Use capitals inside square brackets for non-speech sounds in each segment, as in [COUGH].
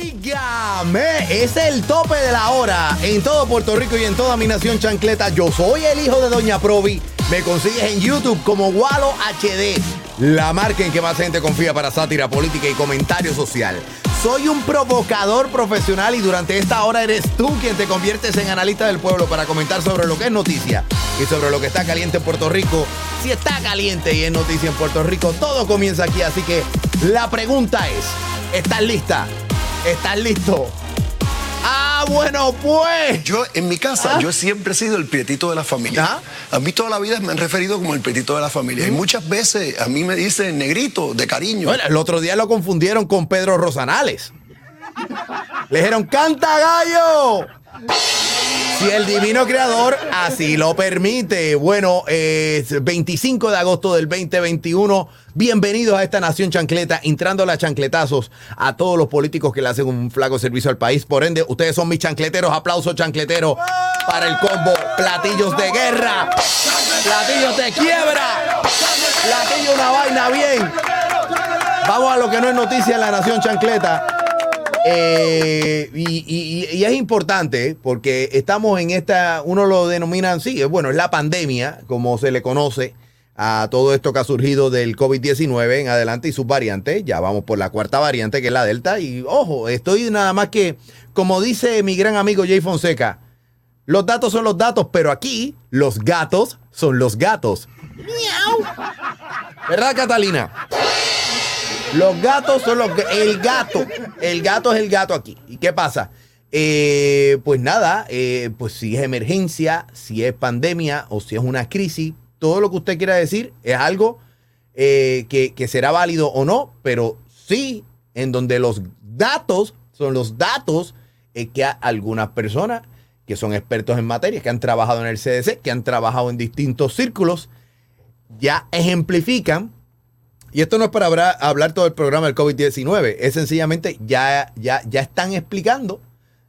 Oígame, es el tope de la hora en todo Puerto Rico y en toda mi nación chancleta. Yo soy el hijo de Doña Provi. Me consigues en YouTube como Walo HD, la marca en que más gente confía para sátira política y comentario social. Soy un provocador profesional y durante esta hora eres tú quien te conviertes en analista del pueblo para comentar sobre lo que es noticia y sobre lo que está caliente en Puerto Rico. Si está caliente y es noticia en Puerto Rico, todo comienza aquí. Así que la pregunta es, ¿estás lista? ¿Estás listo? Ah, bueno, pues. Yo, en mi casa, ¿Ah? yo siempre he sido el prietito de la familia. ¿Ah? A mí toda la vida me han referido como el prietito de la familia. Y muchas veces a mí me dicen negrito, de cariño. Bueno, el otro día lo confundieron con Pedro Rosanales. Le dijeron, canta gallo. Si el divino creador así lo permite. Bueno, es 25 de agosto del 2021. Bienvenidos a esta nación chancleta, entrando a chancletazos a todos los políticos que le hacen un flaco servicio al país. Por ende, ustedes son mis chancleteros. Aplauso chancletero para el combo. Platillos de guerra. Platillos de quiebra. Platillo una vaina bien. Vamos a lo que no es noticia en la nación chancleta. Eh, y, y- y es importante porque estamos en esta, uno lo denominan, sí, bueno, es la pandemia, como se le conoce a todo esto que ha surgido del COVID-19 en adelante y sus variantes. Ya vamos por la cuarta variante, que es la Delta. Y ojo, estoy nada más que, como dice mi gran amigo Jay Fonseca, los datos son los datos, pero aquí los gatos son los gatos. Miau. ¿Verdad, Catalina? Los gatos son los el gato. El gato es el gato aquí. ¿Y qué pasa? Eh, pues nada, eh, pues si es emergencia, si es pandemia o si es una crisis, todo lo que usted quiera decir es algo eh, que, será válido o no, pero sí en donde los datos son los datos que algunas personas que son expertos en materia, que han trabajado en el CDC, que han trabajado en distintos círculos, ya ejemplifican y esto no es para hablar, todo el programa del COVID-19, es sencillamente ya, ya, ya están explicando,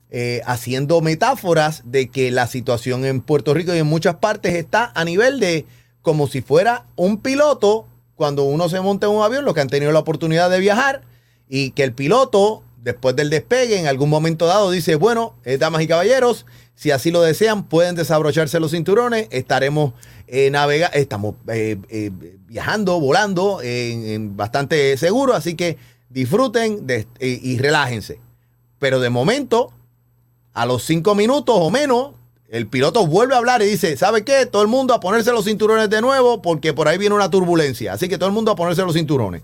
eh, haciendo metáforas de que la situación en Puerto Rico y en muchas partes está a nivel de como si fuera un piloto cuando uno se monta en un avión, los que han tenido la oportunidad de viajar, y que el piloto, después del despegue, en algún momento dado, dice, bueno, eh, damas y caballeros, si así lo desean, pueden desabrocharse los cinturones, estaremos eh, navega estamos eh, eh, viajando, volando bastante seguro, así que disfruten y relájense. Pero de momento, a los cinco minutos o menos, el piloto vuelve a hablar y dice, ¿sabe qué? Todo el mundo a ponerse los cinturones de nuevo porque por ahí viene una turbulencia. Así que todo el mundo a ponerse los cinturones.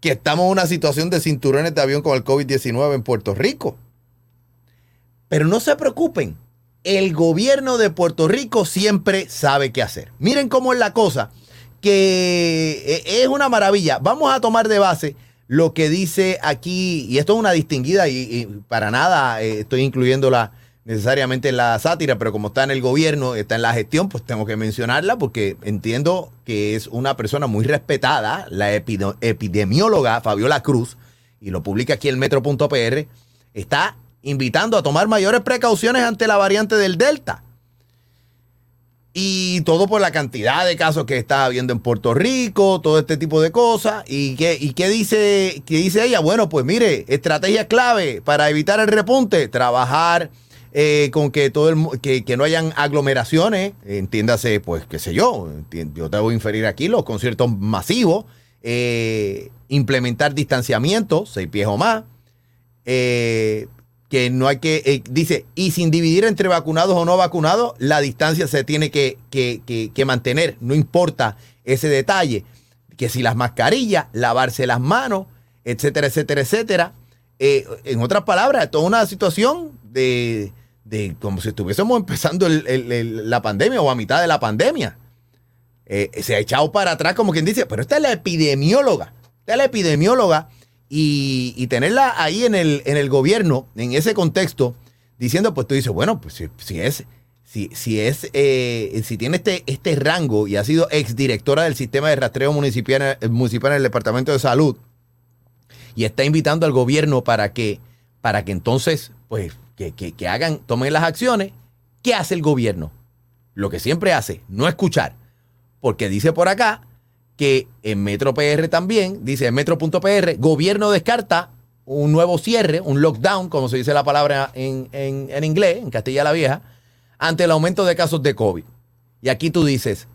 Que estamos en una situación de cinturones de avión con el COVID-19 en Puerto Rico. Pero no se preocupen, el gobierno de Puerto Rico siempre sabe qué hacer. Miren cómo es la cosa, que eh, es una maravilla. Vamos a tomar de base lo que dice aquí, y esto es una distinguida, y, para nada eh, estoy incluyéndola necesariamente en la sátira, pero como está en el gobierno, está en la gestión, pues tengo que mencionarla porque entiendo que es una persona muy respetada, la epidemióloga Fabiola Cruz, y lo publica aquí en metro.pr, está invitando a tomar mayores precauciones ante la variante del Delta. Y todo por la cantidad de casos que está habiendo en Puerto Rico, todo este tipo de cosas. ¿Y qué, y dice, qué dice ella? Bueno, pues mire, estrategia clave para evitar el repunte, trabajar eh, con que todo el que, que no hayan aglomeraciones, entiéndase, pues, qué sé yo, yo debo inferir aquí los conciertos masivos, eh, implementar distanciamiento, seis pies o más, eh, que no hay que, dice, y sin dividir entre vacunados o no vacunados, la distancia se tiene que, que- que- mantener, no importa ese detalle, que si las mascarillas, lavarse las manos, etcétera, etcétera, etcétera. En otras palabras, toda una situación de, de como si estuviésemos empezando la pandemia o a mitad de la pandemia. Eh, se ha echado para atrás como quien dice, pero esta es la epidemióloga. Esta Esta es la epidemióloga y, y tenerla ahí en el, en el gobierno, en ese contexto, diciendo, pues tú dices, bueno, pues si, si es, si, si es, eh, si tiene este, este rango y ha sido exdirectora del sistema de rastreo municipal, municipal en el Departamento de Salud y está invitando al gobierno para que, para que entonces, pues, que, hagan, tomen las acciones, ¿qué hace el gobierno? Lo que siempre hace, no escuchar. Porque dice por acá que en Metro PR también, dice en Metro.pr, gobierno descarta un nuevo cierre, un lockdown, como se dice la palabra en, en- en inglés, en Castilla la Vieja, ante el aumento de casos de COVID. Y aquí tú dices,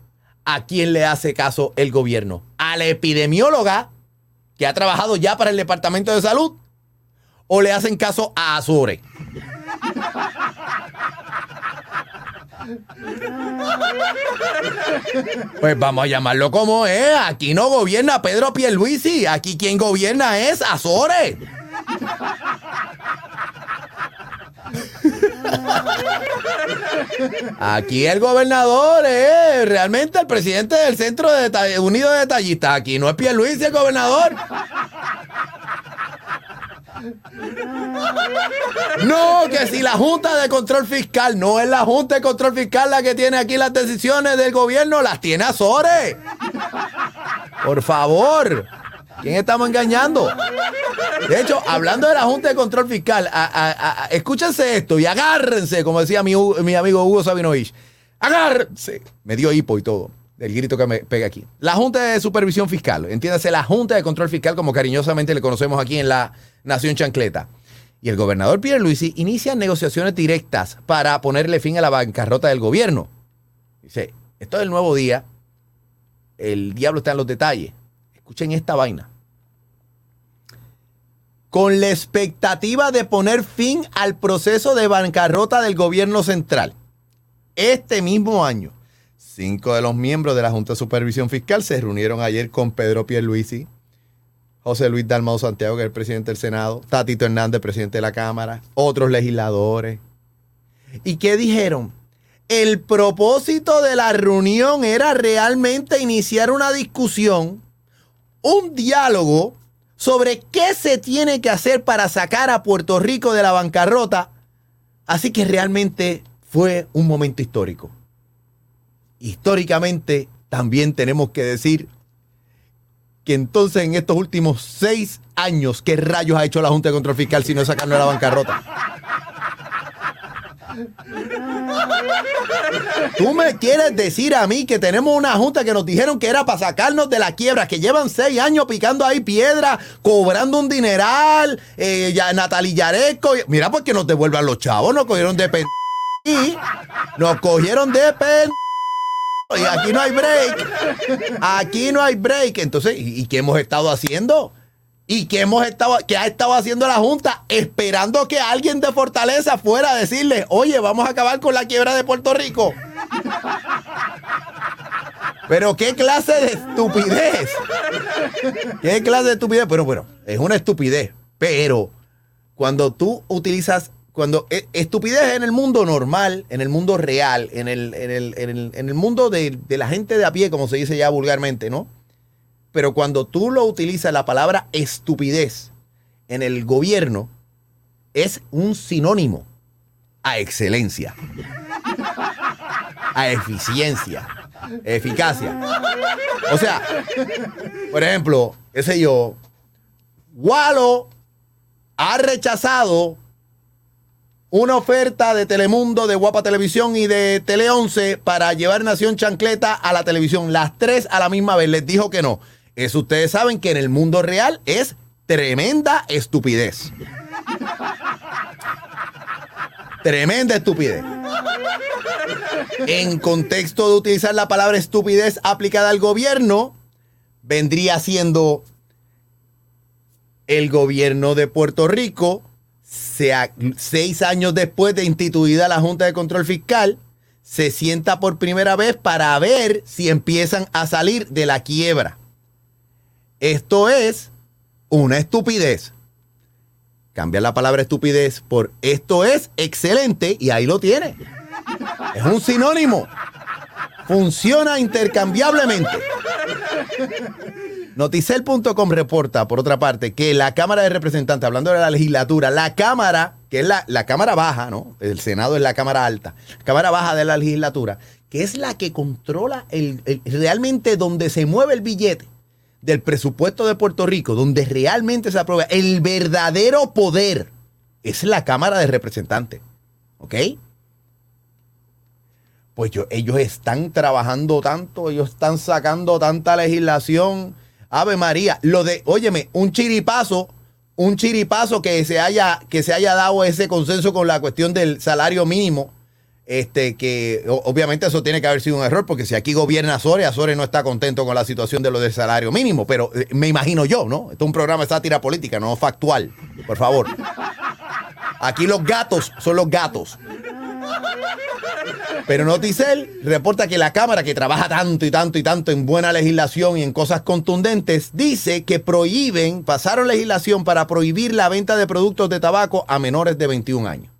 ¿a quién le hace caso el gobierno? ¿A la epidemióloga que ha trabajado ya para el Departamento de Salud? ¿O le hacen caso a Azure? Pues vamos a llamarlo como es. Aquí no gobierna Pedro Pierluisi. Aquí quien gobierna es Azores. Aquí el gobernador es realmente el presidente del Centro Unido de Detallistas. Aquí no es Pierluisi el gobernador. No, que si la Junta de Control Fiscal no es la Junta de Control Fiscal la que tiene aquí las decisiones del gobierno, las tiene Azores. Por favor. ¿Quién estamos engañando? De hecho, hablando de la Junta de Control Fiscal, a- escúchense esto y agárrense, como decía mi, mi amigo Hugo Sabinovich. Agárrense. Me dio hipo y todo. El grito que me pega aquí. La Junta de Supervisión Fiscal, entiéndase, la Junta de Control Fiscal, como cariñosamente le conocemos aquí en la Nación Chancleta. Y el gobernador Pierre Luisi inicia negociaciones directas para ponerle fin a la bancarrota del gobierno. Dice, esto es el nuevo día. El diablo está en los detalles. Escuchen esta vaina. Con la expectativa de poner fin al proceso de bancarrota del gobierno central. Este mismo año, cinco de los miembros de la Junta de Supervisión Fiscal se reunieron ayer con Pedro Pierluisi, José Luis Dalmau Santiago, que es el presidente del Senado, Tatito Hernández, presidente de la Cámara, otros legisladores. ¿Y qué dijeron? El propósito de la reunión era realmente iniciar una discusión, un diálogo sobre qué se tiene que hacer para sacar a Puerto Rico de la bancarrota. Así que realmente fue un momento histórico. Históricamente también tenemos que decir que entonces en estos últimos seis años, ¿qué rayos ha hecho la Junta de Control Fiscal si no es sacarnos de la bancarrota? Tú me quieres decir a mí que tenemos una junta que nos dijeron que era para sacarnos de la quiebra, que llevan seis años picando ahí piedra, cobrando un dineral, eh, ya Natalie Yaresco. Mira, porque nos devuelvan los chavos, nos cogieron de pen... y Nos cogieron de pen... Y aquí no hay break. Aquí no hay break. Entonces, ¿y, qué hemos estado haciendo? ¿Y qué hemos estado, qué ha estado haciendo la Junta? Esperando que alguien de Fortaleza fuera a decirle, oye, vamos a acabar con la quiebra de Puerto Rico. Pero qué clase de estupidez. ¿Qué clase de estupidez? Pero bueno, es una estupidez. Pero cuando tú utilizas, cuando e- estupidez en el mundo normal, en el mundo real, en el, en el, en el, en el mundo de, de la gente de a pie, como se dice ya vulgarmente, ¿no? Pero cuando tú lo utilizas la palabra estupidez en el gobierno, es un sinónimo a excelencia, a eficiencia, eficacia. O sea, por ejemplo, qué sé yo, Walo ha rechazado una oferta de Telemundo, de Guapa Televisión y de Tele 11 para llevar Nación Chancleta a la televisión. Las tres a la misma vez. Les dijo que no. Eso ustedes saben que en el mundo real es tremenda estupidez. Tremenda estupidez. En contexto de utilizar la palabra estupidez aplicada al gobierno, vendría siendo el gobierno de Puerto Rico, seis años después de instituida la Junta de Control Fiscal, se sienta por primera vez para ver si empiezan a salir de la quiebra. Esto es una estupidez. Cambia la palabra estupidez por esto es excelente y ahí lo tiene. Es un sinónimo. Funciona intercambiablemente. Noticel.com reporta, por otra parte, que la Cámara de Representantes, hablando de la legislatura, la Cámara, que es la, la Cámara Baja, ¿no? El Senado es la Cámara Alta, Cámara Baja de la legislatura, que es la que controla el, realmente donde se mueve el billete del presupuesto de Puerto Rico, donde realmente se aprueba el verdadero poder, es la Cámara de Representantes. ¿Ok? Pues yo- ellos están trabajando tanto, ellos están sacando tanta legislación. Ave María, lo de, óyeme, un chiripazo, un chiripazo que se haya, que se haya dado ese consenso con la cuestión del salario mínimo. Este, que obviamente eso tiene que haber sido un error, porque si aquí gobierna Azores, Azores no está contento con la situación de lo del salario mínimo, pero eh, me imagino yo, ¿no? Esto es un programa de sátira política, no factual, por favor. Aquí los gatos son los gatos. Pero Noticel reporta que la Cámara, que trabaja tanto y tanto y tanto en buena legislación y en cosas contundentes, dice que prohíben, pasaron legislación para prohibir la venta de productos de tabaco a menores de 21 años.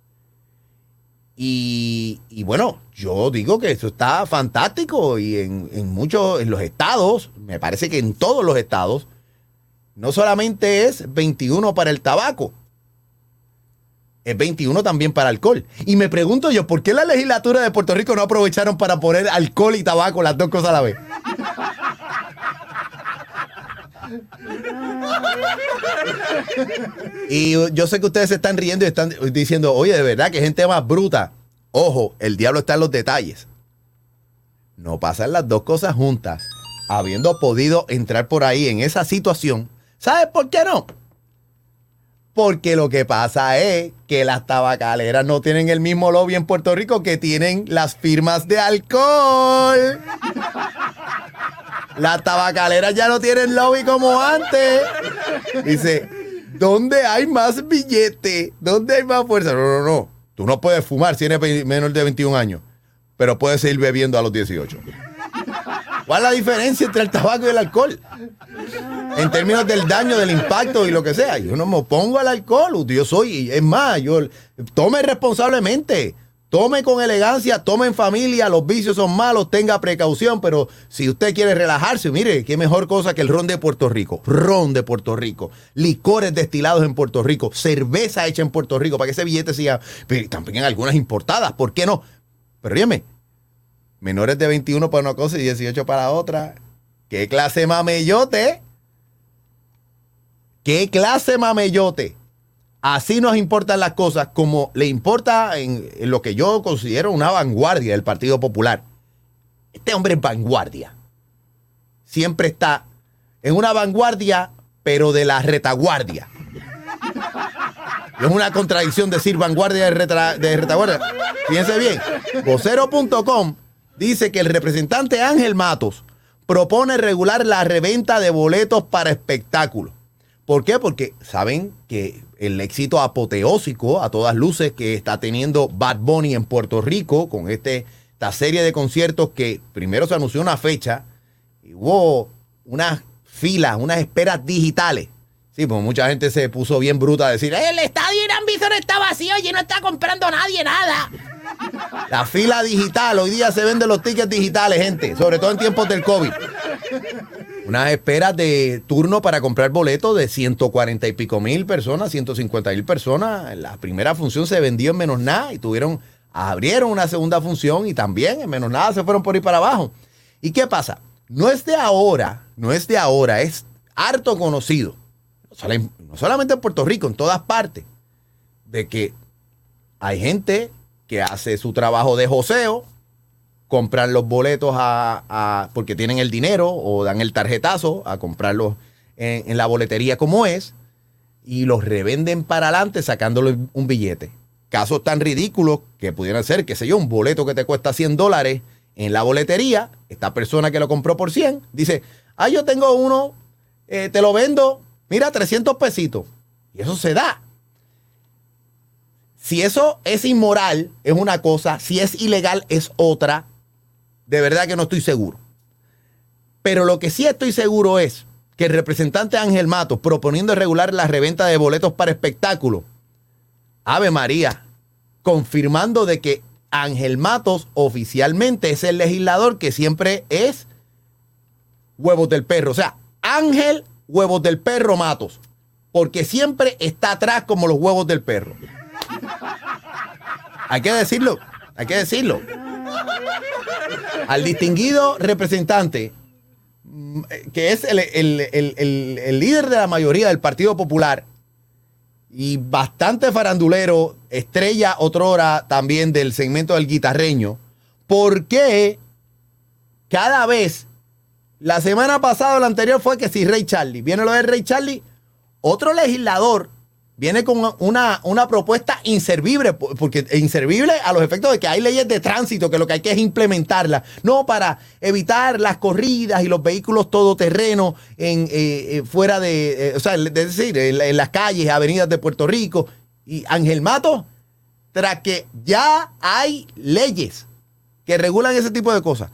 Y, bueno, yo digo que eso está fantástico y en muchos, en los estados, me parece que en todos los estados, no solamente es 21 para el tabaco, es 21 también para alcohol. Y me pregunto yo, ¿por qué la legislatura de Puerto Rico no aprovecharon para poner alcohol y tabaco, las dos cosas a la vez? Y yo sé que ustedes se están riendo y están diciendo, oye, de verdad que gente más bruta. Ojo, el diablo está en los detalles. No pasan las dos cosas juntas. Habiendo podido entrar por ahí en esa situación, ¿sabes por qué no? Porque lo que pasa es que las tabacaleras no tienen el mismo lobby en Puerto Rico que tienen las firmas de alcohol. Las tabacaleras ya no tienen lobby como antes. Dice, ¿dónde hay más billete? ¿Dónde hay más fuerza? No, no, no. Tú no puedes fumar si eres menor de 21 años, pero puedes seguir bebiendo a los 18. ¿Cuál es la diferencia entre el tabaco y el alcohol? En términos del daño, del impacto y lo que sea. Yo no me opongo al alcohol. Yo soy, es más, yo tome responsablemente. Tome con elegancia, tome en familia, los vicios son malos, tenga precaución, pero si usted quiere relajarse, mire, qué mejor cosa que el ron de Puerto Rico, ron de Puerto Rico, licores destilados en Puerto Rico, cerveza hecha en Puerto Rico, para que ese billete siga, también algunas importadas, ¿por qué no? Pero dígame, menores de 21 para una cosa y 18 para otra, ¿qué clase mamellote? ¿Qué clase mamellote? Así nos importan las cosas como le importa en, lo que yo considero una vanguardia del Partido Popular. Este hombre es vanguardia. Siempre está en una vanguardia, pero de la retaguardia. Es una contradicción decir vanguardia de, de retaguardia. Fíjense bien. Vocero.com dice que el representante Ángel Matos propone regular la reventa de boletos para espectáculos. ¿Por qué? Porque saben que el éxito apoteósico a todas luces que está teniendo Bad Bunny en Puerto Rico con este, esta serie de conciertos que primero se anunció una fecha y hubo unas filas, unas esperas digitales. Sí, pues mucha gente se puso bien bruta a decir, el estadio Irán Bison está vacío y no está comprando nadie nada. La fila digital, hoy día se venden los tickets digitales, gente, sobre todo en tiempos del COVID. Unas esperas de turno para comprar boletos de 140 y pico mil personas, 150 mil personas. La primera función se vendió en menos nada y tuvieron, abrieron una segunda función y también en menos nada se fueron por ahí para abajo. ¿Y qué pasa? No es de ahora, no es de ahora, es harto conocido. No solamente en Puerto Rico, en todas partes, de que hay gente que hace su trabajo de joseo, compran los boletos a, porque tienen el dinero o dan el tarjetazo a comprarlos en, en la boletería como es y los revenden para adelante sacándole un billete. Casos tan ridículos que pudieran ser, qué sé yo, un boleto que te cuesta 100 dólares en la boletería, esta persona que lo compró por 100 dice, ah, yo tengo uno, eh, te lo vendo, mira, 300 pesitos. Y eso se da. Si eso es inmoral, es una cosa. Si es ilegal, es otra. De verdad que no estoy seguro. Pero lo que sí estoy seguro es que el representante Ángel Matos, proponiendo regular la reventa de boletos para espectáculos, Ave María, confirmando de que Ángel Matos oficialmente es el legislador que siempre es huevos del perro. O sea, Ángel Huevos del Perro Matos. Porque siempre está atrás como los huevos del perro. Hay que decirlo, hay que decirlo. Al distinguido representante, mm, que es el líder de la mayoría del Partido Popular y bastante farandulero, estrella otrora también del segmento del guitarreño, ¿por qué cada vez, la semana pasada o la anterior fue que si Rey Charlie, viene lo de Rey Charlie, otro legislador viene con una, una propuesta inservible, porque inservible a los efectos de que hay leyes de tránsito que lo que hay que es implementarlas, no para evitar las corridas y los vehículos todoterrenos en, eh, eh, fuera de, eh, o sea, es decir, en, en las calles, avenidas de Puerto Rico. Y Ángel Mato, tras que ya hay leyes que regulan ese tipo de cosas,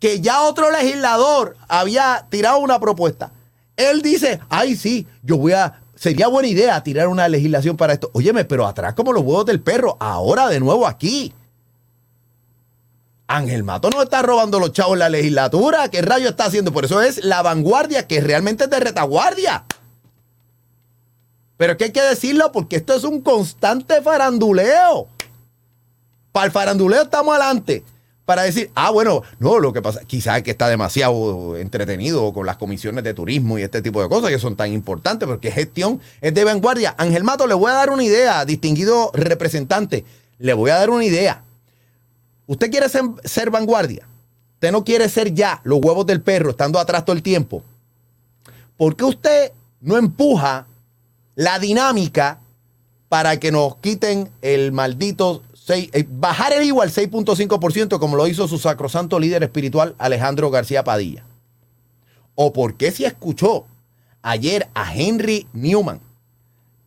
que ya otro legislador había tirado una propuesta. Él dice, ay, sí, yo voy a, sería buena idea tirar una legislación para esto. Óyeme, pero atrás como los huevos del perro, ahora de nuevo aquí. Ángel Mato no está robando los chavos en la legislatura. ¿Qué rayo está haciendo? Por eso es la vanguardia, que realmente es de retaguardia. Pero es que hay que decirlo porque esto es un constante faranduleo. Para el faranduleo estamos adelante. Para decir, ah, bueno, no, lo que pasa, quizás es que está demasiado entretenido con las comisiones de turismo y este tipo de cosas que son tan importantes, porque gestión es de vanguardia. Ángel Mato, le voy a dar una idea, distinguido representante, le voy a dar una idea. Usted quiere ser, ser vanguardia, usted no quiere ser ya los huevos del perro estando atrás todo el tiempo. ¿Por qué usted no empuja la dinámica para que nos quiten el maldito eh, bajar el IVA al 6.5% como lo hizo su sacrosanto líder espiritual Alejandro García Padilla? ¿O por qué si escuchó ayer a Henry Newman,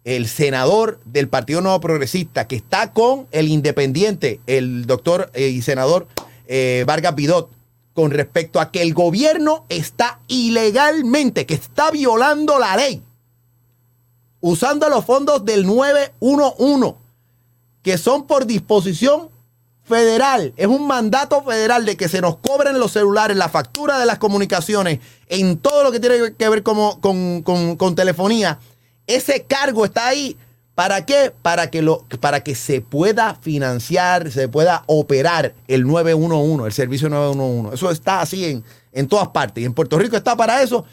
el senador del Partido Nuevo Progresista, que está con el independiente, el doctor eh, y senador eh, Vargas Vidot, con respecto a que el gobierno está ilegalmente, que está violando la ley, usando los fondos del 911, que son por disposición federal. Es un mandato federal de que se nos cobren los celulares, la factura de las comunicaciones, en todo lo que tiene que ver como- con, con- con telefonía. Ese cargo está ahí. ¿Para qué? Para que, lo, para que se pueda financiar, se pueda operar el 911, el servicio 911. Eso está así en, en todas partes. Y en Puerto Rico está para eso.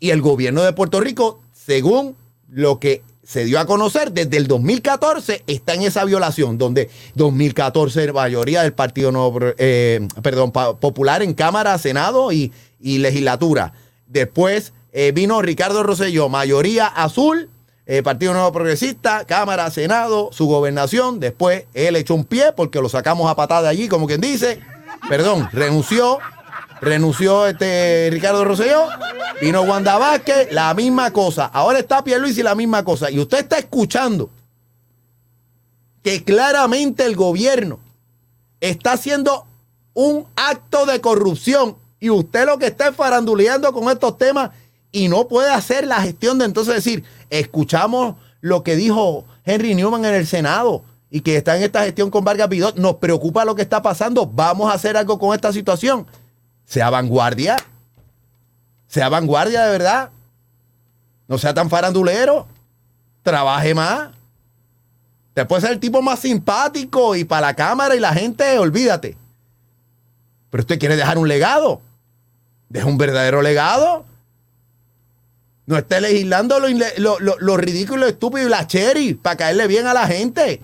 Y el gobierno de Puerto Rico, según lo que se dio a conocer desde el 2014, está en esa violación, donde 2014 mayoría del Partido Pro- eh, perdón, Popular en Cámara, Senado y, Legislatura. Después eh, vino Ricardo Rosselló, mayoría azul, eh, Partido Nuevo Progresista, Cámara, Senado, su gobernación. Después él echó un pie porque lo sacamos a patada allí, como quien dice. Perdón, renunció. Renunció este Ricardo Rosselló, vino Wanda Vázquez, la misma cosa. Ahora está Pierluisi, la misma cosa. Y usted está escuchando que claramente el gobierno está haciendo un acto de corrupción y usted lo que está es faranduleando con estos temas y no puede hacer la gestión de entonces decir, escuchamos lo que dijo Henry Newman en el Senado y que está en esta gestión con Vargas Vidot, nos preocupa lo que está pasando, vamos a hacer algo con esta situación. Sea vanguardia, sea vanguardia de verdad, no sea tan farandulero, trabaje más. Te puede ser el tipo más simpático y para la cámara y la gente, olvídate. Pero usted quiere dejar un legado. Deja un verdadero legado. No esté legislando lo, lo- lo- lo ridículo, estúpido y la cherry para caerle bien a la gente.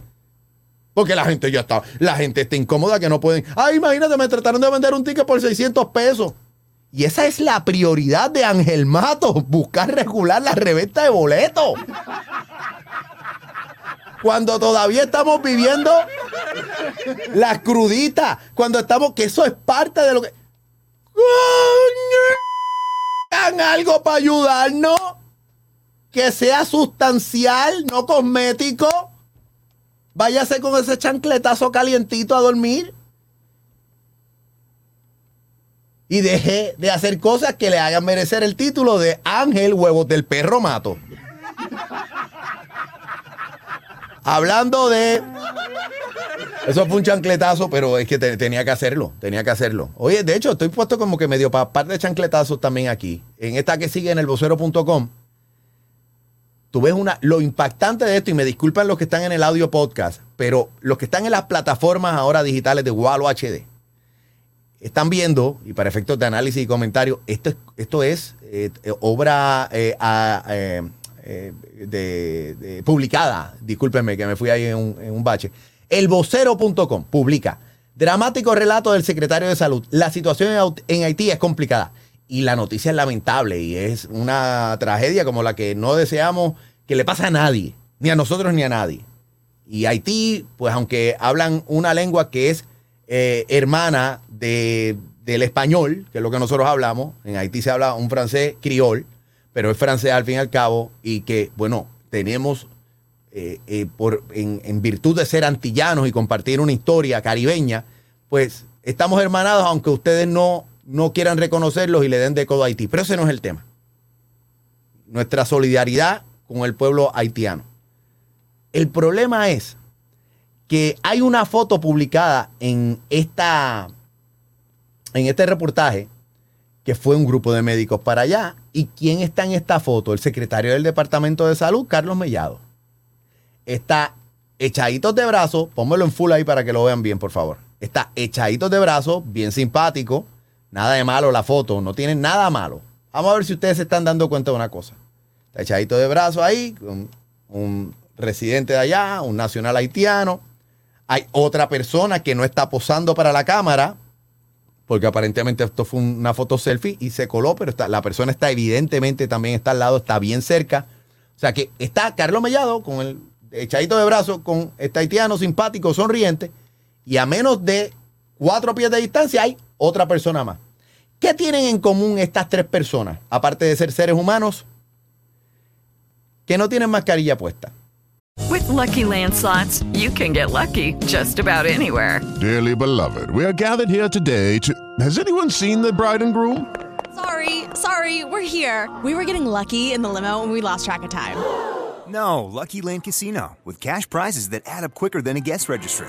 Porque la gente ya está, la gente está incómoda que no pueden. Ay, imagínate, me trataron de vender un ticket por 600 pesos. Y esa es la prioridad de Ángel Mato, buscar regular la reventa de boletos. Cuando todavía estamos viviendo las cruditas, cuando estamos, que eso es parte de lo que... Hagan algo para ayudarnos, que sea sustancial, no cosmético. Váyase con ese chancletazo calientito a dormir. Y deje de hacer cosas que le hagan merecer el título de Ángel Huevos del Perro Mato. Hablando de Eso fue un chancletazo, pero es que te- tenía que hacerlo, tenía que hacerlo. Oye, de hecho, estoy puesto como que medio para par de chancletazos también aquí. En esta que sigue en el vocero.com, tú ves una, lo impactante de esto, y me disculpan los que están en el audio podcast, pero los que están en las plataformas ahora digitales de Walo HD, están viendo, y para efectos de análisis y comentario, esto es, esto es eh, eh, obra eh, de, publicada, discúlpenme que me fui ahí en un, bache. Elvocero.com publica dramático relato del secretario de salud. La situación en Haití es complicada y la noticia es lamentable y es una tragedia como la que no deseamos que le pase a nadie, ni a nosotros ni a nadie. Y Haití, pues aunque hablan una lengua que es eh, hermana de- del español, que es lo que nosotros hablamos, en Haití se habla un francés criol, pero es francés al fin y al cabo, y que, bueno, tenemos, eh, eh, por, en, en virtud de ser antillanos y compartir una historia caribeña, pues estamos hermanados, aunque ustedes no, no quieran reconocerlos y le den de codo a Haití. Pero ese no es el tema. Nuestra solidaridad con el pueblo haitiano. El problema es que hay una foto publicada en esta en este reportaje que fue un grupo de médicos para allá. ¿Y quién está en esta foto? El secretario del Departamento de Salud, Carlos Mellado. Está echaditos de brazos, pónmelo en full ahí para que lo vean bien, por favor. Está echaditos de brazos, bien simpático, nada de malo la foto, no tiene nada malo. Vamos a ver si ustedes se están dando cuenta de una cosa. Está echadito de brazos ahí, un, residente de allá, un nacional haitiano. Hay otra persona que no está posando para la cámara, porque aparentemente esto fue una foto selfie y se coló, pero está- la persona está evidentemente también está al lado, está bien cerca. O sea que está Carlos Mellado con el echadito de brazos, con este haitiano simpático, sonriente, y a menos de cuatro pies de distancia hay otra persona más. ¿Qué tienen en común estas tres personas, aparte de ser seres humanos? Que no tienen mascarilla puesta. With Lucky Land slots, you can get lucky just about anywhere. Dearly beloved, we are gathered here today to. Has anyone seen the bride and groom? Sorry, sorry, we're here. We were getting lucky in the limo and we lost track of time. No, Lucky Land Casino, with cash prizes that add up quicker than a guest registry.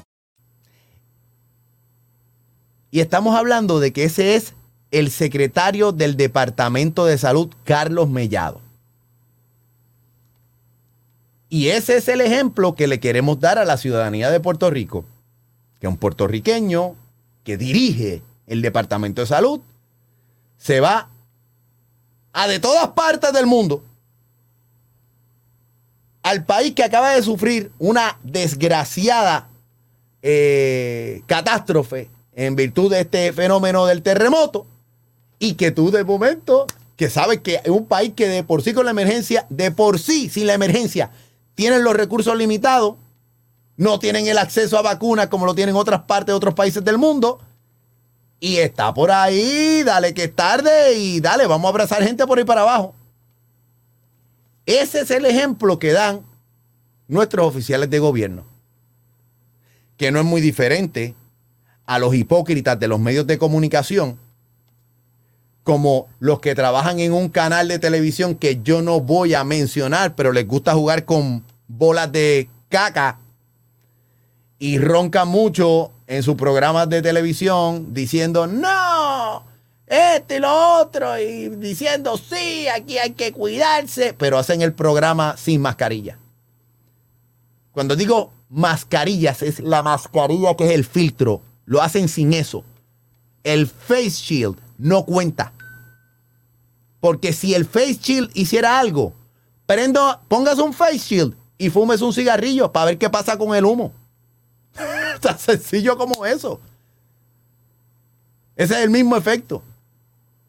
Y estamos hablando de que ese es el secretario del Departamento de Salud, Carlos Mellado. Y ese es el ejemplo que le queremos dar a la ciudadanía de Puerto Rico, que un puertorriqueño que dirige el Departamento de Salud se va a de todas partes del mundo al país que acaba de sufrir una desgraciada eh, catástrofe en virtud de este fenómeno del terremoto y que tú de momento, que sabes que es un país que de por sí con la emergencia, de por sí sin la emergencia, tienen los recursos limitados, no tienen el acceso a vacunas como lo tienen otras partes de otros países del mundo. Y está por ahí, dale que es tarde y dale, vamos a abrazar gente por ahí para abajo. Ese es el ejemplo que dan nuestros oficiales de gobierno, que no es muy diferente a los hipócritas de los medios de comunicación, como los que trabajan en un canal de televisión que yo no voy a mencionar, pero les gusta jugar con bolas de caca y roncan mucho en sus programas de televisión diciendo, no, este y lo otro, y diciendo, sí, aquí hay que cuidarse, pero hacen el programa sin mascarilla. Cuando digo mascarillas, es la mascarilla que es el filtro. Lo hacen sin eso. El face shield no cuenta. Porque si el face shield hiciera algo, prendo, pongas un face shield y fumes un cigarrillo para ver qué pasa con el humo. [LAUGHS] Tan sencillo como eso. Ese es el mismo efecto.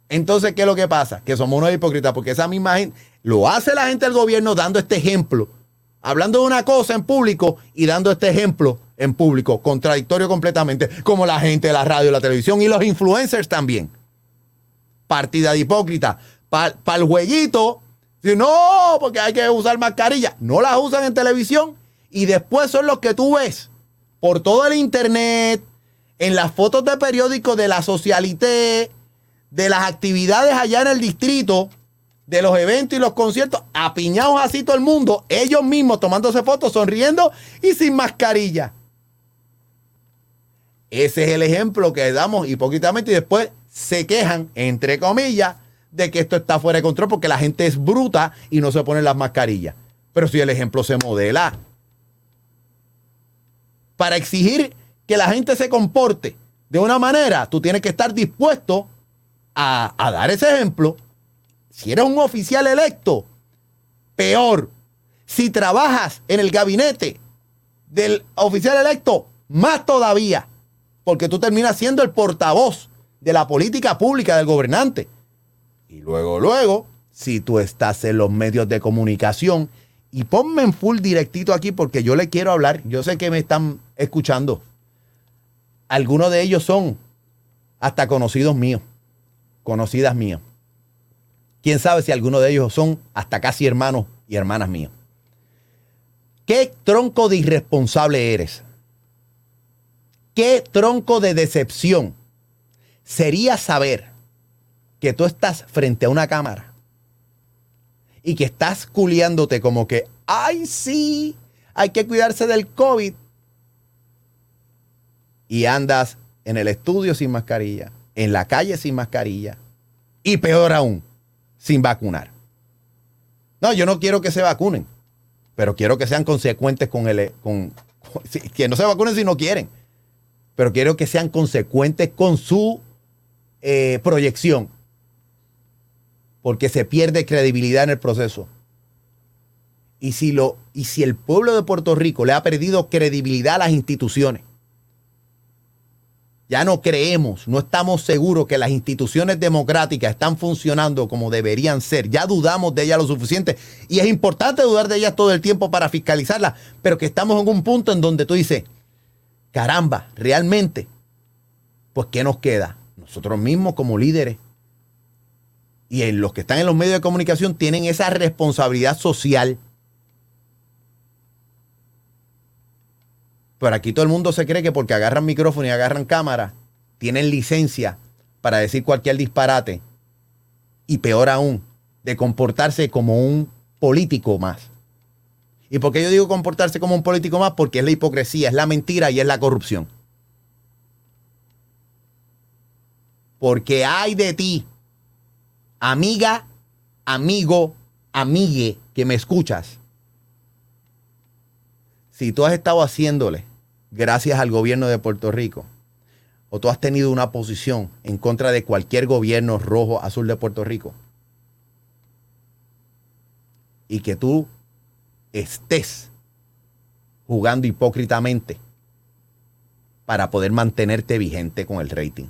Entonces, ¿qué es lo que pasa? Que somos unos hipócritas porque esa misma gente lo hace la gente del gobierno dando este ejemplo, hablando de una cosa en público y dando este ejemplo en público, contradictorio completamente, como la gente de la radio la televisión y los influencers también. Partida de hipócrita. Para el jueguito, si no, porque hay que usar mascarilla. No las usan en televisión y después son los que tú ves por todo el internet, en las fotos de periódicos de la socialité, de las actividades allá en el distrito, de los eventos y los conciertos, apiñados así todo el mundo, ellos mismos tomándose fotos, sonriendo y sin mascarilla. Ese es el ejemplo que damos hipócritamente y después se quejan, entre comillas, de que esto está fuera de control porque la gente es bruta y no se ponen las mascarillas. Pero si el ejemplo se modela para exigir que la gente se comporte de una manera, tú tienes que estar dispuesto a, a dar ese ejemplo. Si eres un oficial electo, peor. Si trabajas en el gabinete del oficial electo, más todavía. Porque tú terminas siendo el portavoz de la política pública del gobernante. Y luego, luego, si tú estás en los medios de comunicación, y ponme en full directito aquí porque yo le quiero hablar, yo sé que me están escuchando. Algunos de ellos son hasta conocidos míos, conocidas mías. Quién sabe si algunos de ellos son hasta casi hermanos y hermanas mías. ¿Qué tronco de irresponsable eres? ¿Qué tronco de decepción sería saber que tú estás frente a una cámara y que estás culiándote como que, ay, sí, hay que cuidarse del COVID. Y andas en el estudio sin mascarilla, en la calle sin mascarilla y peor aún, sin vacunar. No, yo no quiero que se vacunen, pero quiero que sean consecuentes con el... Con, [LAUGHS] que no se vacunen si no quieren, pero quiero que sean consecuentes con su eh, proyección porque se pierde credibilidad en el proceso. Y si, lo, y si el pueblo de Puerto Rico le ha perdido credibilidad a las instituciones, ya no creemos, no estamos seguros que las instituciones democráticas están funcionando como deberían ser. Ya dudamos de ellas lo suficiente. Y es importante dudar de ellas todo el tiempo para fiscalizarlas, pero que estamos en un punto en donde tú dices, caramba, realmente, pues ¿qué nos queda? Nosotros mismos como líderes y en los que están en los medios de comunicación tienen esa responsabilidad social. Pero aquí todo el mundo se cree que porque agarran micrófono y agarran cámara, tienen licencia para decir cualquier disparate. Y peor aún, de comportarse como un político más. ¿Y por qué yo digo comportarse como un político más? Porque es la hipocresía, es la mentira y es la corrupción. Porque hay de ti amiga, amigo, amigue que me escuchas, si tú has estado haciéndole gracias al gobierno de Puerto Rico, o tú has tenido una posición en contra de cualquier gobierno rojo, azul de Puerto Rico, y que tú estés jugando hipócritamente para poder mantenerte vigente con el rating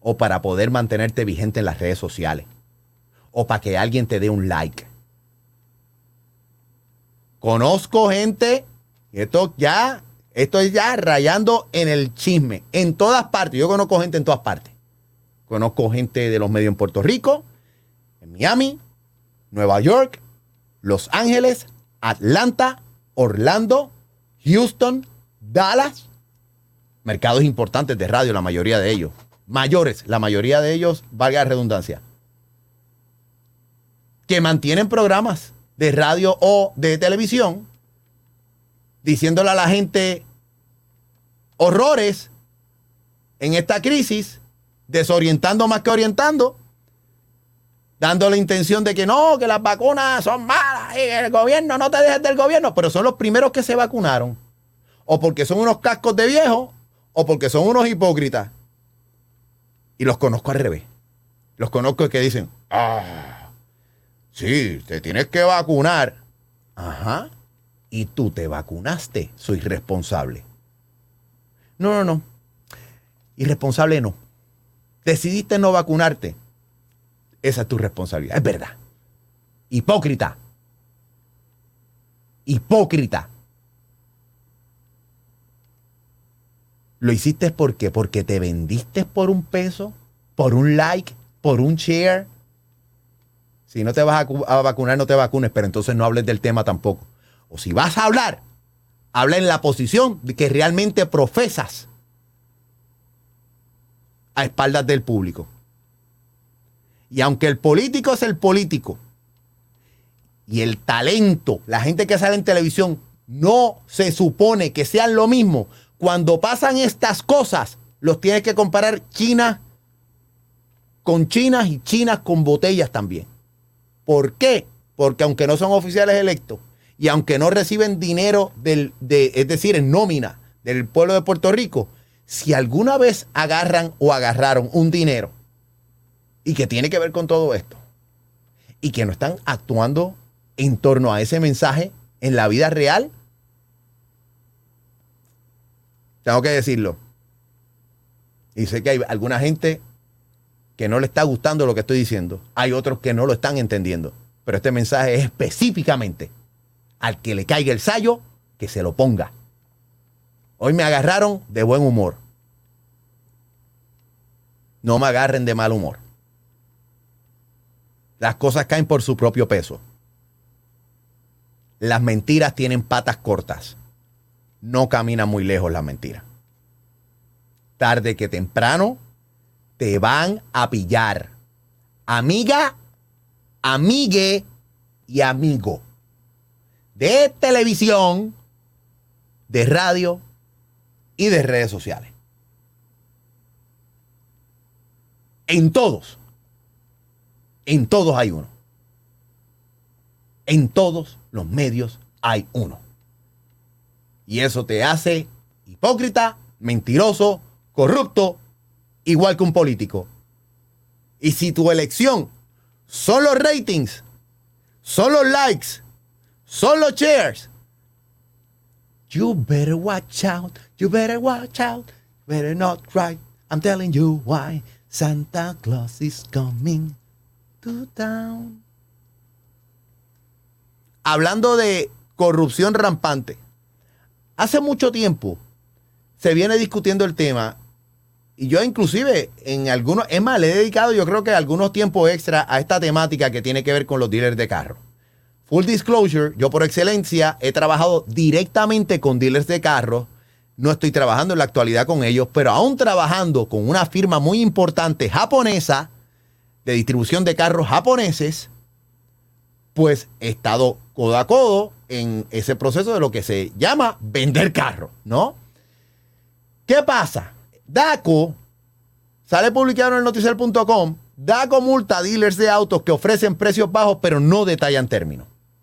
o para poder mantenerte vigente en las redes sociales o para que alguien te dé un like. Conozco gente, y esto ya, esto es ya rayando en el chisme, en todas partes. Yo conozco gente en todas partes. Conozco gente de los medios en Puerto Rico, en Miami, Nueva York, Los Ángeles, Atlanta, Orlando, Houston, Dallas. Mercados importantes de radio, la mayoría de ellos mayores, la mayoría de ellos, valga la redundancia, que mantienen programas de radio o de televisión diciéndole a la gente horrores en esta crisis, desorientando más que orientando, dando la intención de que no, que las vacunas son malas y el gobierno, no te dejes del gobierno, pero son los primeros que se vacunaron. O porque son unos cascos de viejo, o porque son unos hipócritas. Y los conozco al revés. Los conozco que dicen, ah, sí, te tienes que vacunar. Ajá. Y tú te vacunaste. Soy responsable. No, no, no. Irresponsable no. decidiste no vacunarte, esa es tu responsabilidad. Es verdad. Hipócrita. Hipócrita. ¿Lo hiciste por qué? Porque te vendiste por un peso, por un like, por un share. Si no te vas a, a vacunar, no te vacunes, pero entonces no hables del tema tampoco. O si vas a hablar, habla en la posición de que realmente profesas a espaldas del público. Y aunque el político es el político y el talento, la gente que sale en televisión, no se supone que sean lo mismo, cuando pasan estas cosas, los tienes que comparar China con China y China con botellas también. ¿Por qué? Porque aunque no son oficiales electos y aunque no reciben dinero del, de, es decir, en nómina del pueblo de Puerto Rico, si alguna vez agarran o agarraron un dinero y que tiene que ver con todo esto y que no están actuando en torno a ese mensaje en la vida real, tengo que decirlo. Y sé que hay alguna gente que no le está gustando lo que estoy diciendo. Hay otros que no lo están entendiendo. Pero este mensaje es específicamente al que le caiga el sallo, que se lo ponga. Hoy me agarraron de buen humor. No me agarren de mal humor. Las cosas caen por su propio peso. Las mentiras tienen patas cortas no camina muy lejos la mentira. Tarde que temprano te van a pillar. Amiga, amigue y amigo. De televisión, de radio y de redes sociales. En todos. En todos hay uno. En todos los medios hay uno. Y eso te hace hipócrita, mentiroso, corrupto, igual que un político. Y si tu elección son los ratings, son los likes, son los shares, you better watch out, you better watch out, better not cry. I'm telling you why Santa Claus is coming Hablando de corrupción rampante, hace mucho tiempo se viene discutiendo el tema y yo inclusive en algunos, es más, le he dedicado yo creo que algunos tiempos extra a esta temática que tiene que ver con los dealers de carro. Full disclosure, yo por excelencia he trabajado directamente con dealers de carro. No estoy trabajando en la actualidad con ellos, pero aún trabajando con una firma muy importante japonesa de distribución de carros japoneses, pues he estado codo a codo en ese proceso de lo que se llama vender carro, ¿no? ¿Qué pasa? DACO sale publicado en el noticiel.com. DACO multa a dealers de autos que ofrecen precios bajos pero no detallan términos.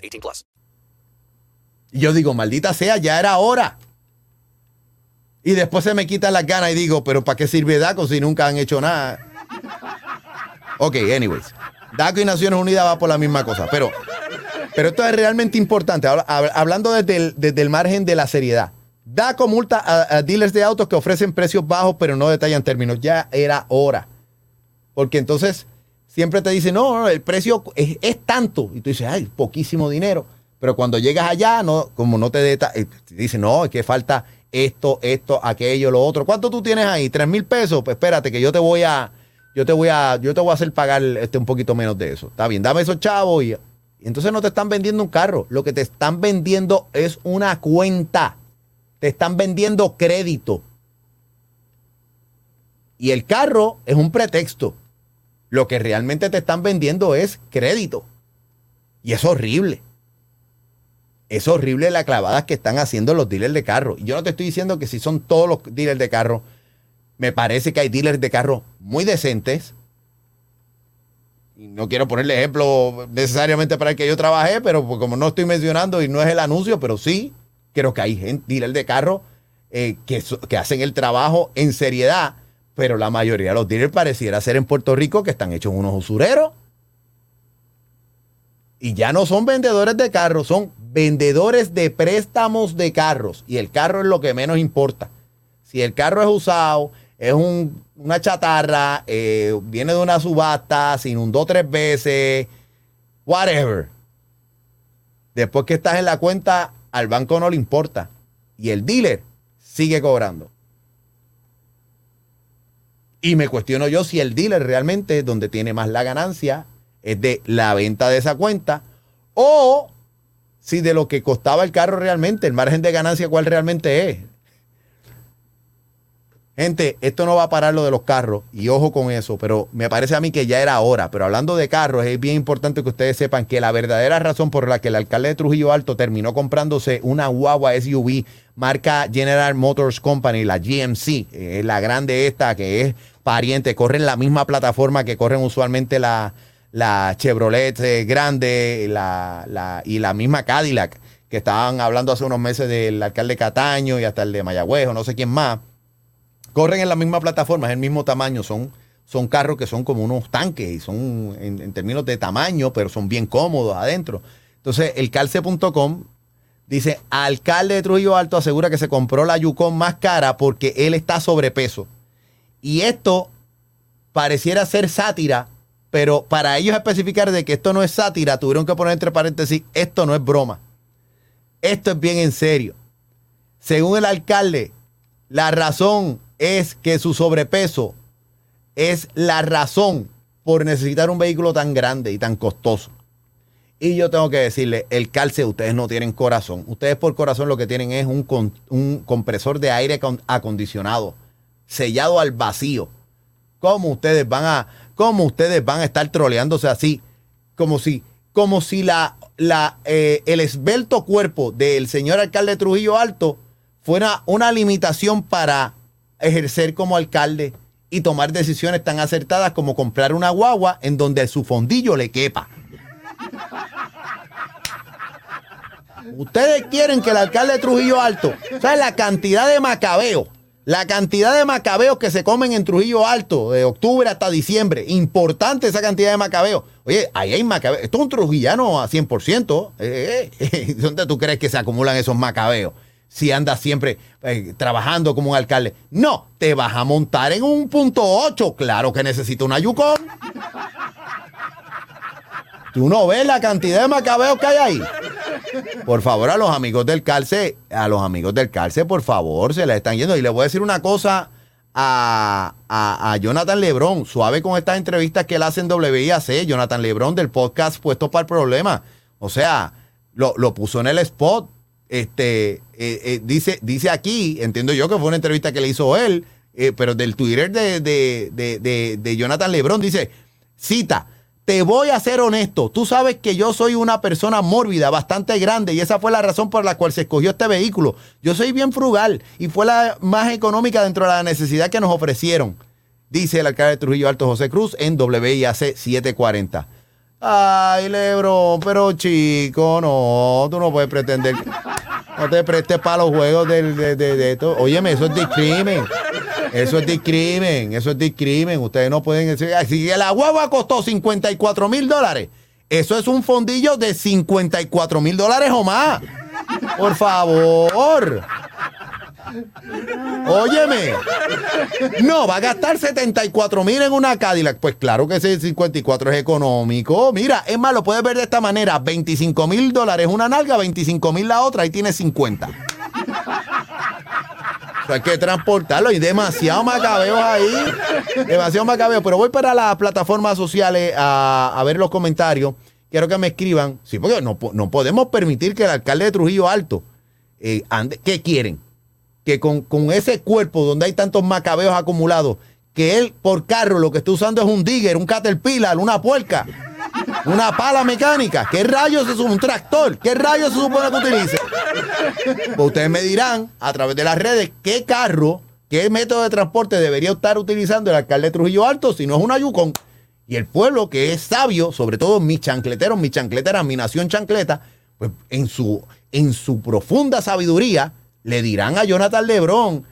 18 plus. Y yo digo, maldita sea, ya era hora. Y después se me quitan las ganas y digo, pero ¿para qué sirve DACO si nunca han hecho nada? Ok, anyways. DACO y Naciones Unidas va por la misma cosa. Pero, pero esto es realmente importante. Habla- hab- Hablando desde el, desde el margen de la seriedad. DACO multa a dealers de autos que ofrecen precios bajos pero no detallan términos. Ya era hora. Porque entonces siempre te dicen, no, el precio es, es tanto. Y tú dices, ay, poquísimo dinero. Pero cuando llegas allá, no, como no te deta- eh, te dicen, no, es que falta esto, esto, aquello, lo otro. ¿Cuánto tú tienes ahí? ¿Tres mil pesos? Pues espérate, que yo te voy a, yo te voy a, yo te voy a hacer pagar este un poquito menos de eso. Está bien, dame esos chavos y entonces no te están vendiendo un carro. Lo que te están vendiendo es una cuenta. Te están vendiendo crédito. Y el carro es un pretexto. Lo que realmente te están vendiendo es crédito. Y es horrible. Es horrible la clavada que están haciendo los dealers de carro. Yo no te estoy diciendo que si son todos los dealers de carro, Me parece que hay dealers de carros muy decentes. Y no quiero ponerle ejemplo necesariamente para el que yo trabajé, pero pues como no estoy mencionando y no es el anuncio, pero sí creo que hay gente, dealers de carros eh, que hacen el trabajo en seriedad, pero la mayoría de los dealers pareciera ser en Puerto Rico que están hechos unos usureros. Y ya no son vendedores de carros, son vendedores de préstamos de carros. Y el carro es lo que menos importa. Si el carro es usado, es un- una chatarra, eh, viene de una subasta, se inundó tres veces, whatever. Después que estás en la cuenta, al banco no le importa. Y el dealer sigue cobrando. Y me cuestiono yo si el dealer realmente es donde tiene más la ganancia es de la venta de esa cuenta o si de lo que costaba el carro realmente, el margen de ganancia cuál realmente es. Gente, esto no va a parar lo de los carros y ojo con eso, pero me parece a mí que ya era hora. Pero hablando de carros, es bien importante que ustedes sepan que la verdadera razón por la que el alcalde de Trujillo Alto terminó comprándose una guagua SUV marca General Motors Company, la GMC, es la grande esta que es pariente, corre en la misma plataforma que corren usualmente la, la Chevrolet eh, grande la, la- y la misma Cadillac, que estaban hablando hace unos meses del alcalde Cataño y hasta el de Mayagüez o no sé quién más corren en la misma plataforma, es el mismo tamaño, son, son carros que son como unos tanques y son en, en términos de tamaño, pero son bien cómodos adentro. Entonces, el calce.com dice, alcalde de Trujillo Alto asegura que se compró la Yukon más cara porque él está sobrepeso. Y esto pareciera ser sátira, pero para ellos especificar de que esto no es sátira, tuvieron que poner entre paréntesis, esto no es broma. Esto es bien en serio. Según el alcalde, la razón es que su sobrepeso es la razón por necesitar un vehículo tan grande y tan costoso. Y yo tengo que decirle, el calce, ustedes no tienen corazón. Ustedes por corazón lo que tienen es un, un compresor de aire acon- acondicionado, sellado al vacío. ¿Cómo ustedes van a, cómo ustedes van a estar troleándose así? Como si, como si la, la, eh, el esbelto cuerpo del señor alcalde de Trujillo Alto fuera una limitación para ejercer como alcalde y tomar decisiones tan acertadas como comprar una guagua en donde su fondillo le quepa. Ustedes quieren que el alcalde de Trujillo Alto, ¿sabes la cantidad de macabeos? La cantidad de macabeos que se comen en Trujillo Alto, de octubre hasta diciembre. Importante esa cantidad de macabeos. Oye, ahí hay macabeos. Esto es un trujillano a 100%. Eh, eh, eh. ¿Dónde tú crees que se acumulan esos macabeos? Si andas siempre eh, trabajando como un alcalde. No, te vas a montar en un punto 8. Claro que necesito una Yukon. Tú no ves la cantidad de macabeos que hay ahí. Por favor, a los amigos del calce, a los amigos del calce, por favor, se les están yendo. Y le voy a decir una cosa a, a- a Jonathan Lebron, suave con estas entrevistas que él hace en WIAC, Jonathan Lebron del podcast Puesto para el Problema. O sea, lo, lo puso en el spot. Este, eh, eh, dice, dice aquí, entiendo yo que fue una entrevista que le hizo él, eh, pero del Twitter de, de- de- de- Jonathan Lebron dice, cita, te voy a ser honesto, tú sabes que yo soy una persona mórbida, bastante grande, y esa fue la razón por la cual se escogió este vehículo. Yo soy bien frugal y fue la más económica dentro de la necesidad que nos ofrecieron, dice el alcalde de Trujillo Alto José Cruz en WIAC 740. Ay, Lebron, pero chico, no, tú no puedes pretender. No te prestes para los juegos del, de, de- de esto. Óyeme, eso es discrimen. Eso es discrimen, eso es discrimen. Ustedes no pueden decir, "Ay, si la guagua costó 54 mil dólares, eso es un fondillo de 54 mil dólares o más. Por favor. [LAUGHS] Óyeme. No, va a gastar 74 mil en una Cadillac. Pues claro que ese 54 es económico. Mira, es más, lo puedes ver de esta manera. 25 mil dólares una nalga, 25 mil la otra, ahí tiene 50. O hay que transportarlo. Hay demasiado macabeos ahí. Demasiado macabeos. Pero voy para las plataformas sociales a, ver los comentarios. Quiero que me escriban. Sí, porque no, no podemos permitir que el alcalde de Trujillo Alto eh, ande. ¿Qué quieren? Que con, con ese cuerpo donde hay tantos macabeos acumulados, que él por carro lo que está usando es un digger, un caterpillar, una puerca, una pala mecánica. ¿Qué rayos es un tractor? ¿Qué rayos se supone que utilice? Pues ustedes me dirán a través de las redes qué carro ¿Qué método de transporte debería estar utilizando el alcalde de Trujillo Alto si no es una Yukon? Y el pueblo que es sabio, sobre todo mis chancleteros, mis chancleteras, mi nación chancleta, pues en su, en su profunda sabiduría le dirán a Jonathan Lebrón,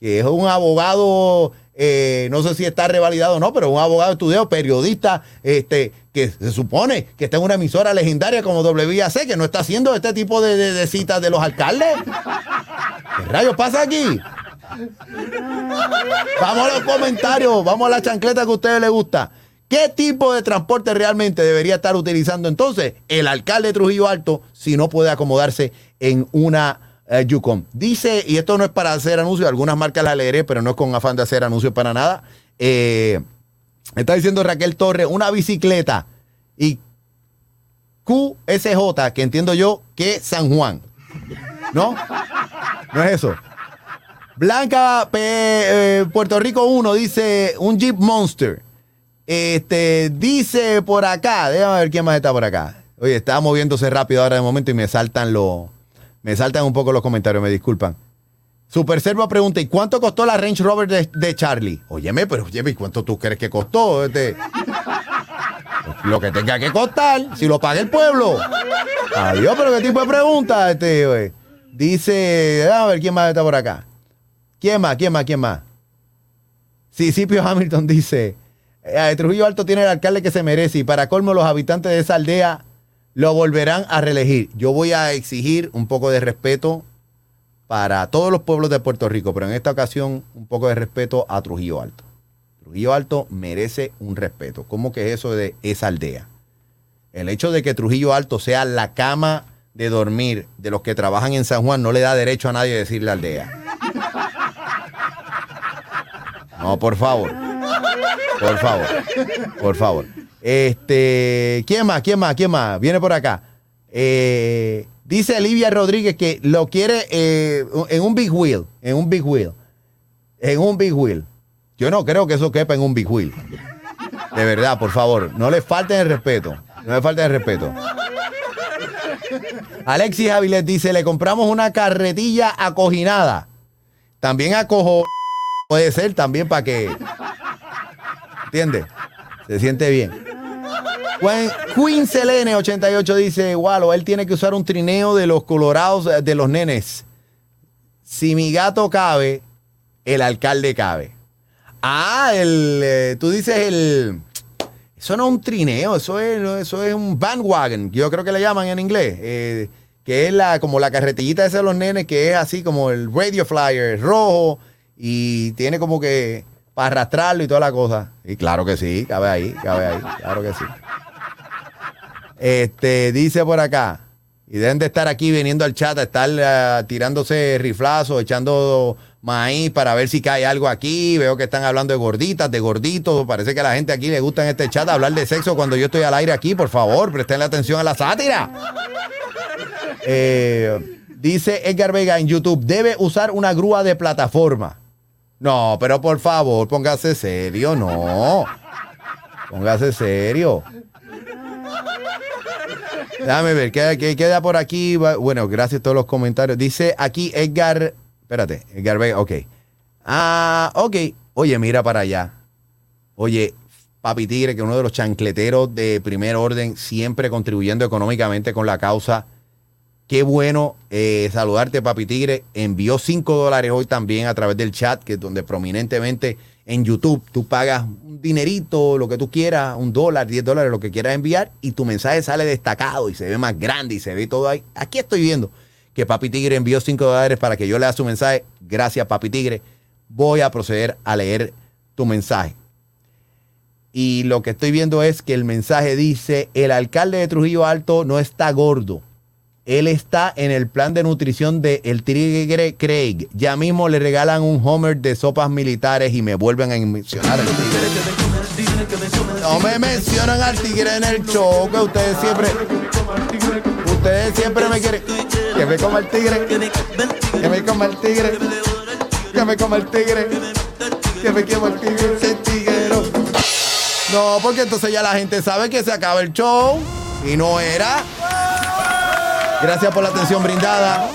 que es un abogado, eh, no sé si está revalidado o no, pero un abogado estudiado, periodista, este, que se supone que está en una emisora legendaria como WIAC, que no está haciendo este tipo de, de- de citas de los alcaldes. ¿Qué rayos pasa aquí? Vamos a los comentarios, vamos a la chancleta que a ustedes les gusta. ¿Qué tipo de transporte realmente debería estar utilizando entonces el alcalde de Trujillo Alto si no puede acomodarse en una eh, Yukon? Dice, y esto no es para hacer anuncios, algunas marcas las leeré, pero no es con afán de hacer anuncios para nada. Eh, está diciendo Raquel Torres, una bicicleta y QSJ, que entiendo yo que San Juan. ¿No? No es eso. Blanca P- eh, Puerto Rico 1 dice un Jeep Monster. Este dice por acá, déjame ver quién más está por acá. Oye, estaba moviéndose rápido ahora de momento y me saltan los me saltan un poco los comentarios, me disculpan. Super Servo pregunta, ¿y cuánto costó la Range Rover de, Charlie? Óyeme, pero óyeme, ¿y cuánto tú crees que costó? Este? Lo que tenga que costar, si lo paga el pueblo. Adiós, pero qué tipo de pregunta, este, güey. Dice, déjame ver quién más está por acá. ¿Quién más? ¿Quién más? ¿Quién más? Cipio Hamilton dice, eh, Trujillo Alto tiene el alcalde que se merece y para colmo los habitantes de esa aldea lo volverán a reelegir. Yo voy a exigir un poco de respeto para todos los pueblos de Puerto Rico, pero en esta ocasión un poco de respeto a Trujillo Alto. Trujillo Alto merece un respeto. ¿Cómo que es eso de esa aldea? El hecho de que Trujillo Alto sea la cama de dormir de los que trabajan en San Juan no le da derecho a nadie a decirle aldea. No, por favor. Por favor. Por favor. Este, ¿quién más? ¿Quién más? ¿Quién más? Viene por acá. Eh, dice Livia Rodríguez que lo quiere eh, en un big wheel. En un big wheel. En un big wheel. Yo no creo que eso quepa en un big wheel. De verdad, por favor. No le falten el respeto. No le falten el respeto. Alexis Avilés dice, le compramos una carretilla acojinada. También acojo... Puede ser también para que... ¿Entiendes? Se siente bien. Queen- Selene 88 dice, Walo, él tiene que usar un trineo de los colorados eh, de los nenes. Si mi gato cabe, el alcalde cabe. Ah, el, eh, tú dices el... Eso no es un trineo, eso es, eso es un bandwagon, yo creo que le llaman en inglés. eh, que es la, como la carretillita esa de los nenes, que es así como el radio flyer, rojo, y tiene como que para arrastrarlo y toda la cosa. Y claro que sí, cabe ahí, cabe ahí, claro que sí. Este, dice por acá, y deben de estar aquí viniendo al chat a estar eh, tirándose riflazos, echando maíz para ver si cae algo aquí. Veo que están hablando de gorditas, de gorditos. Parece que a la gente aquí le gusta en este chat hablar de sexo cuando yo estoy al aire aquí. Por favor, prestenle atención a la sátira. Eh, dice Edgar Vega en YouTube, debe usar una grúa de plataforma. No, pero por favor, póngase serio, no. Póngase serio. Déjame ver, ¿qué, queda por aquí? Bueno, gracias a todos los comentarios. Dice aquí Edgar, espérate, Edgar Vega, ok. Ah, ok. Oye, mira para allá. Oye, Papi Tigre, que uno de los chancleteros de primer orden, siempre contribuyendo económicamente con la causa. Qué bueno eh, saludarte, Papi Tigre. Envió 5 dólares hoy también a través del chat, que donde prominentemente en YouTube tú pagas un dinerito, lo que tú quieras, un dólar, 10 dólares, lo que quieras enviar, y tu mensaje sale destacado y se ve más grande y se ve todo ahí. Aquí estoy viendo que Papi Tigre envió 5 dólares para que yo lea su mensaje. Gracias, Papi Tigre. Voy a proceder a leer tu mensaje. Y lo que estoy viendo es que el mensaje dice, el alcalde de Trujillo Alto no está gordo. Él está en el plan de nutrición de el Tigre Craig. Ya mismo le regalan un Homer de sopas militares y me vuelven a mencionar al Tigre. No me mencionan al Tigre en el show, que ustedes siempre... Ustedes siempre me quieren... Que me coma el Tigre. Que me coma el Tigre. Que me coma el Tigre. Que me coma el Tigre. Ese tiguero. No, porque entonces ya la gente sabe que se acaba el show. Y no era. Gracias por la atención brindada.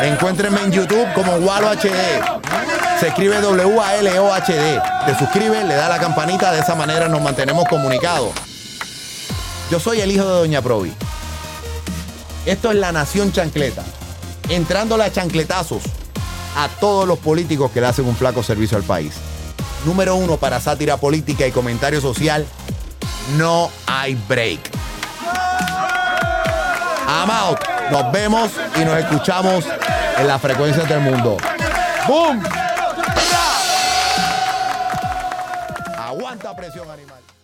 Encuéntrenme en YouTube como Walo HD. Se escribe W-A-L-O-H-D. Te suscribes, le da la campanita, de esa manera nos mantenemos comunicados. Yo soy el hijo de Doña Provi. Esto es la Nación Chancleta. Entrándole a chancletazos a todos los políticos que le hacen un flaco servicio al país. Número uno para sátira política y comentario social. No hay break. I'm. Nos vemos y nos escuchamos en las frecuencias del mundo. ¡Boom! Aguanta presión animal.